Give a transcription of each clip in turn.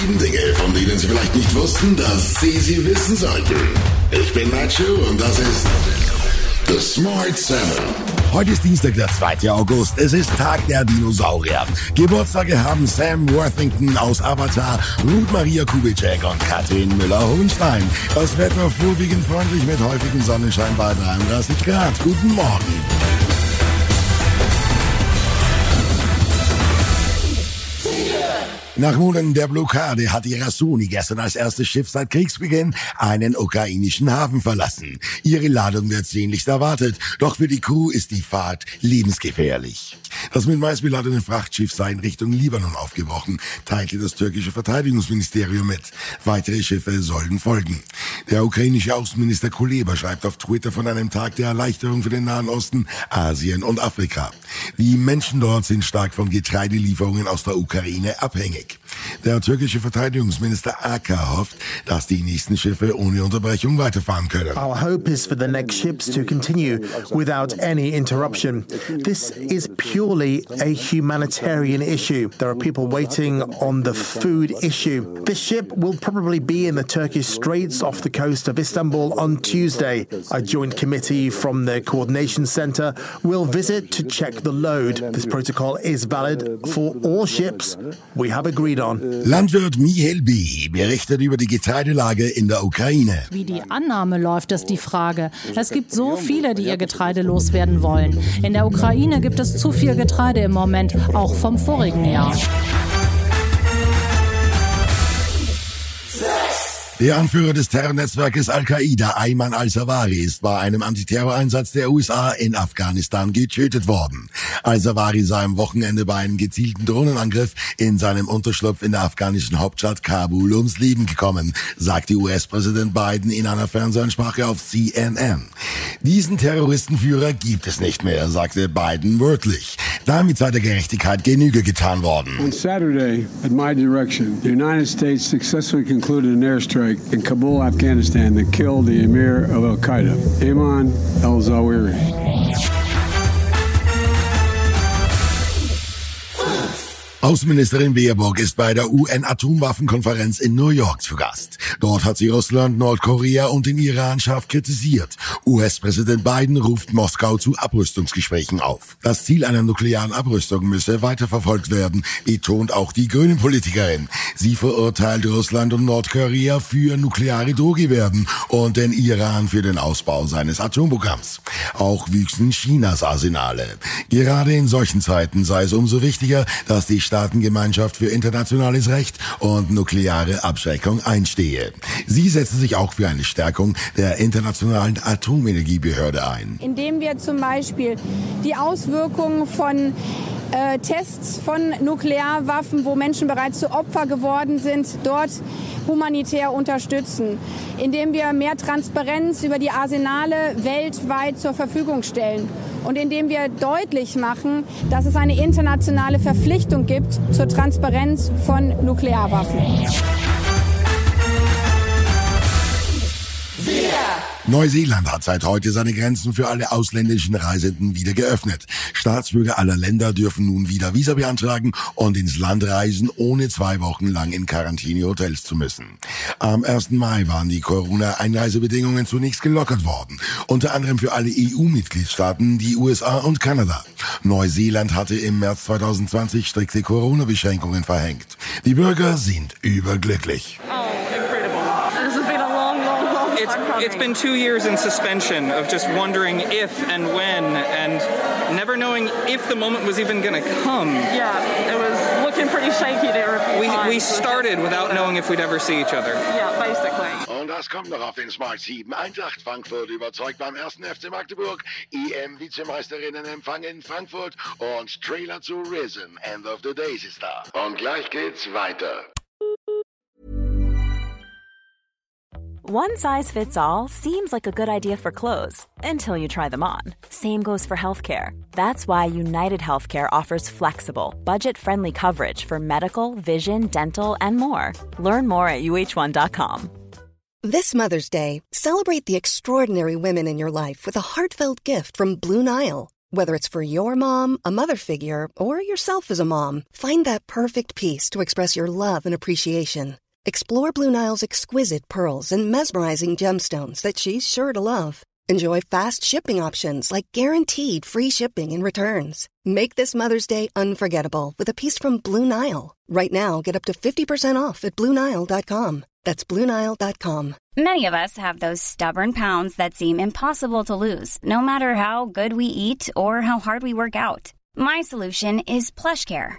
Sieben Dinge, von denen Sie vielleicht nicht wussten, dass Sie sie wissen sollten. Ich bin Nacho und das ist The Smart Seven. Heute ist Dienstag, der 2. August. Es ist Tag der Dinosaurier. Geburtstage haben Sam Worthington aus Avatar, Ruth Maria Kubitschek und Katrin Müller-Hohenstein. Das Wetter vorwiegend freundlich mit häufigem Sonnenschein bei 33 Grad. Guten Morgen. Nach Monaten der Blockade hat die Rasuni gestern als erstes Schiff seit Kriegsbeginn einen ukrainischen Hafen verlassen. Ihre Ladung wird sehnlichst erwartet, doch für die Crew ist die Fahrt lebensgefährlich. Das mit Mais beladene Frachtschiff sei in Richtung Libanon aufgebrochen, teilte das türkische Verteidigungsministerium mit. Weitere Schiffe sollen folgen. Der ukrainische Außenminister Kuleba schreibt auf Twitter von einem Tag der Erleichterung für den Nahen Osten, Asien und Afrika. Die Menschen dort sind stark von Getreidelieferungen aus der Ukraine abhängig. Der türkische Verteidigungsminister Aka hofft, dass die nächsten Schiffe ohne Unterbrechung weiterfahren können. Our hope is for the next ships to continue without any interruption. This is purely a humanitarian issue. There are people waiting on the food issue. This ship will probably be in the Turkish Straits off the coast of Istanbul on Tuesday. A joint committee from the coordination center will visit to check the load. This protocol is valid for all ships. We have agreed on. Landwirt Michael B. berichtet über die Getreidelage in der Ukraine. Wie die Annahme läuft, ist die Frage. Es gibt so viele, die ihr Getreide loswerden wollen. In der Ukraine gibt es zu viel Getreide im Moment, auch vom vorigen Jahr. Der Anführer des Terrornetzwerkes Al-Qaida, Ayman al-Zawahri, ist bei einem Antiterroreinsatz der USA in Afghanistan getötet worden. Al-Zawahri sei am Wochenende bei einem gezielten Drohnenangriff in seinem Unterschlupf in der afghanischen Hauptstadt Kabul ums Leben gekommen, sagte US-Präsident Biden in einer Fernsehansprache auf CNN. Diesen Terroristenführer gibt es nicht mehr, sagte Biden wörtlich. Damit sei der Gerechtigkeit Genüge getan worden. On Saturday, at my direction, the United States successfully concluded an airstrike in Kabul, Afghanistan that killed the emir of Al Qaeda, Ayman al Außenministerin Baerbock ist bei der UN-Atomwaffenkonferenz in New York zu Gast. Dort hat sie Russland, Nordkorea und den Iran scharf kritisiert. US-Präsident Biden ruft Moskau zu Abrüstungsgesprächen auf. Das Ziel einer nuklearen Abrüstung müsse weiterverfolgt werden, betont auch die grünen Politikerin. Sie verurteilt Russland und Nordkorea für nukleare Drohgebärden und den Iran für den Ausbau seines Atomprogramms. Auch wüchsen Chinas Arsenale. Gerade in solchen Zeiten sei es umso wichtiger, dass die Staatengemeinschaft für internationales Recht und nukleare Abschreckung einstehe. Sie setze sich auch für eine Stärkung der internationalen Atomenergiebehörde ein. indem wir zum Beispiel die Auswirkungen von äh, Tests von Nuklearwaffen, wo Menschen bereits zu Opfer geworden sind, dort humanitär unterstützen, indem wir mehr Transparenz über die Arsenale weltweit zur Verfügung stellen und indem wir deutlich machen, dass es eine internationale Verpflichtung gibt zur Transparenz von Nuklearwaffen. Neuseeland hat seit heute seine Grenzen für alle ausländischen Reisenden wieder geöffnet. Staatsbürger aller Länder dürfen nun wieder Visa beantragen und ins Land reisen, ohne zwei Wochen lang in Quarantänehotels zu müssen. Am 1. Mai waren die Corona-Einreisebedingungen zunächst gelockert worden, unter anderem für alle EU-Mitgliedstaaten, die USA und Kanada. Neuseeland hatte im März 2020 strikte Corona-Beschränkungen verhängt. Die Bürger sind überglücklich. It's, it's been two years in suspension of just wondering if and when, and never knowing if the moment was even going to come. Yeah, it was looking pretty shaky there. A few We, times. we started without knowing if we'd ever see each other. Yeah, basically. Und das kommt noch auf den Smart 7. Eintracht Frankfurt überzeugt beim ersten FC Magdeburg. EM-Vizemeisterinnen-Empfang in Frankfurt und Trailer zu Risen. End of the Days ist da. Und gleich geht's weiter. One size fits all seems like a good idea for clothes until you try them on. Same goes for healthcare. That's why United Healthcare offers flexible, budget friendly coverage for medical, vision, dental, and more. Learn more at uh1.com. This Mother's Day, celebrate the extraordinary women in your life with a heartfelt gift from Blue Nile. Whether it's for your mom, a mother figure, or yourself as a mom, find that perfect piece to express your love and appreciation. Explore Blue Nile's exquisite pearls and mesmerizing gemstones that she's sure to love. Enjoy fast shipping options like guaranteed free shipping and returns. Make this Mother's Day unforgettable with a piece from Blue Nile. Right now, get up to 50% off at BlueNile.com. That's BlueNile.com. Many of us have those stubborn pounds that seem impossible to lose, no matter how good we eat or how hard we work out. My solution is PlushCare.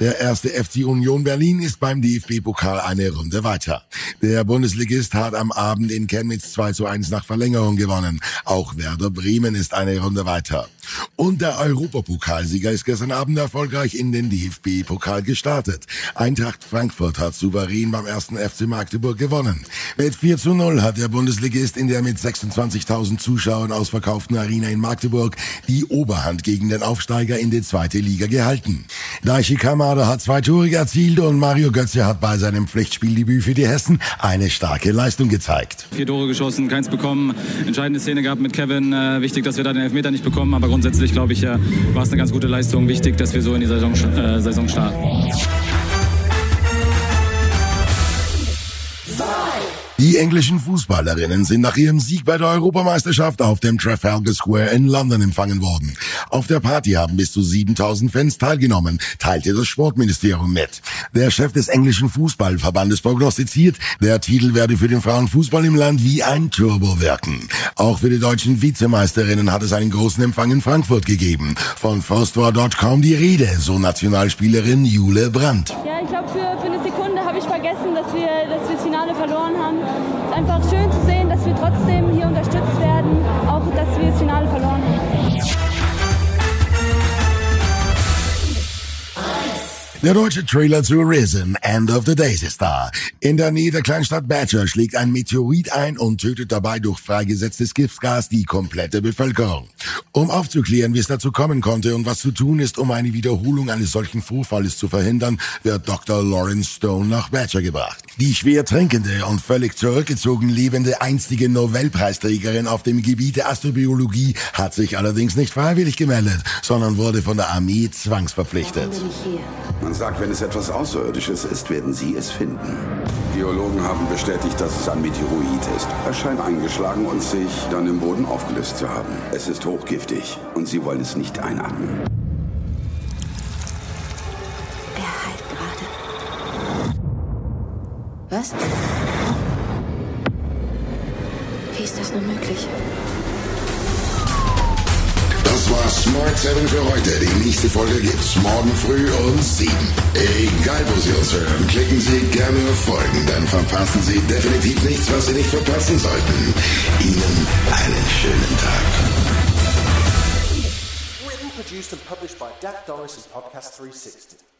Der erste FC Union Berlin ist beim DFB-Pokal eine Runde weiter. Der Bundesligist hat am Abend in Chemnitz 2 zu 1 nach Verlängerung gewonnen. Auch Werder Bremen ist eine Runde weiter. Und der Europapokalsieger ist gestern Abend erfolgreich in den DFB-Pokal gestartet. Eintracht Frankfurt hat souverän beim ersten FC Magdeburg gewonnen. Mit 4 zu 0 hat der Bundesligist in der mit 26.000 Zuschauern ausverkauften Arena in Magdeburg die Oberhand gegen den Aufsteiger in die zweite Liga gehalten. Daichi Kamada hat zwei Tore erzielt und Mario Götze hat bei seinem Pflichtspieldebüt für die Hessen eine starke Leistung gezeigt. Vier Tore geschossen, keins bekommen. Entscheidende Szene gehabt mit Kevin. Äh, wichtig, dass wir da den Elfmeter nicht bekommen. Aber grundsätzlich, glaube ich, äh, war es eine ganz gute Leistung. Wichtig, dass wir so in die Saison, äh, Saison starten. Die englischen Fußballerinnen sind nach ihrem Sieg bei der Europameisterschaft auf dem Trafalgar Square in London empfangen worden. Auf der Party haben bis zu 7000 Fans teilgenommen, teilte das Sportministerium mit. Der Chef des englischen Fußballverbandes prognostiziert, der Titel werde für den Frauenfußball im Land wie ein Turbo wirken. Auch für die deutschen Vizemeisterinnen hat es einen großen Empfang in Frankfurt gegeben. Von First war dort kaum die Rede, so Nationalspielerin Jule Brandt. Ja, verloren haben. Es ist einfach schön zu sehen, dass wir trotzdem hier unterstützt werden, auch dass wir das Finale verloren haben. Der deutsche Trailer zu Risen, End of the Days ist da. In der Nähe der Kleinstadt Badger schlägt ein Meteorit ein und tötet dabei durch freigesetztes Giftgas die komplette Bevölkerung. Um aufzuklären, wie es dazu kommen konnte und was zu tun ist, um eine Wiederholung eines solchen Vorfalles zu verhindern, wird Dr. Lawrence Stone nach Badger gebracht. Die schwer trinkende und völlig zurückgezogen lebende einstige Nobelpreisträgerin auf dem Gebiet der Astrobiologie hat sich allerdings nicht freiwillig gemeldet, sondern wurde von der Armee zwangsverpflichtet. Man sagt, wenn es etwas Außerirdisches ist, werden Sie es finden. Biologen haben bestätigt, dass es ein Meteoroid ist. Er scheint eingeschlagen und sich dann im Boden aufgelöst zu haben. Es ist hochgiftig und Sie wollen es nicht einatmen. Er heilt gerade. Was? Wie ist das nur möglich? War Smart 7 für heute. Die nächste Folge gibt's morgen früh um 7. Egal wo Sie uns hören, klicken Sie gerne auf Folgen, dann verpassen Sie definitiv nichts, was Sie nicht verpassen sollten. Ihnen einen schönen Tag. Written, produced, and published by Dak Doris and Podcast 360.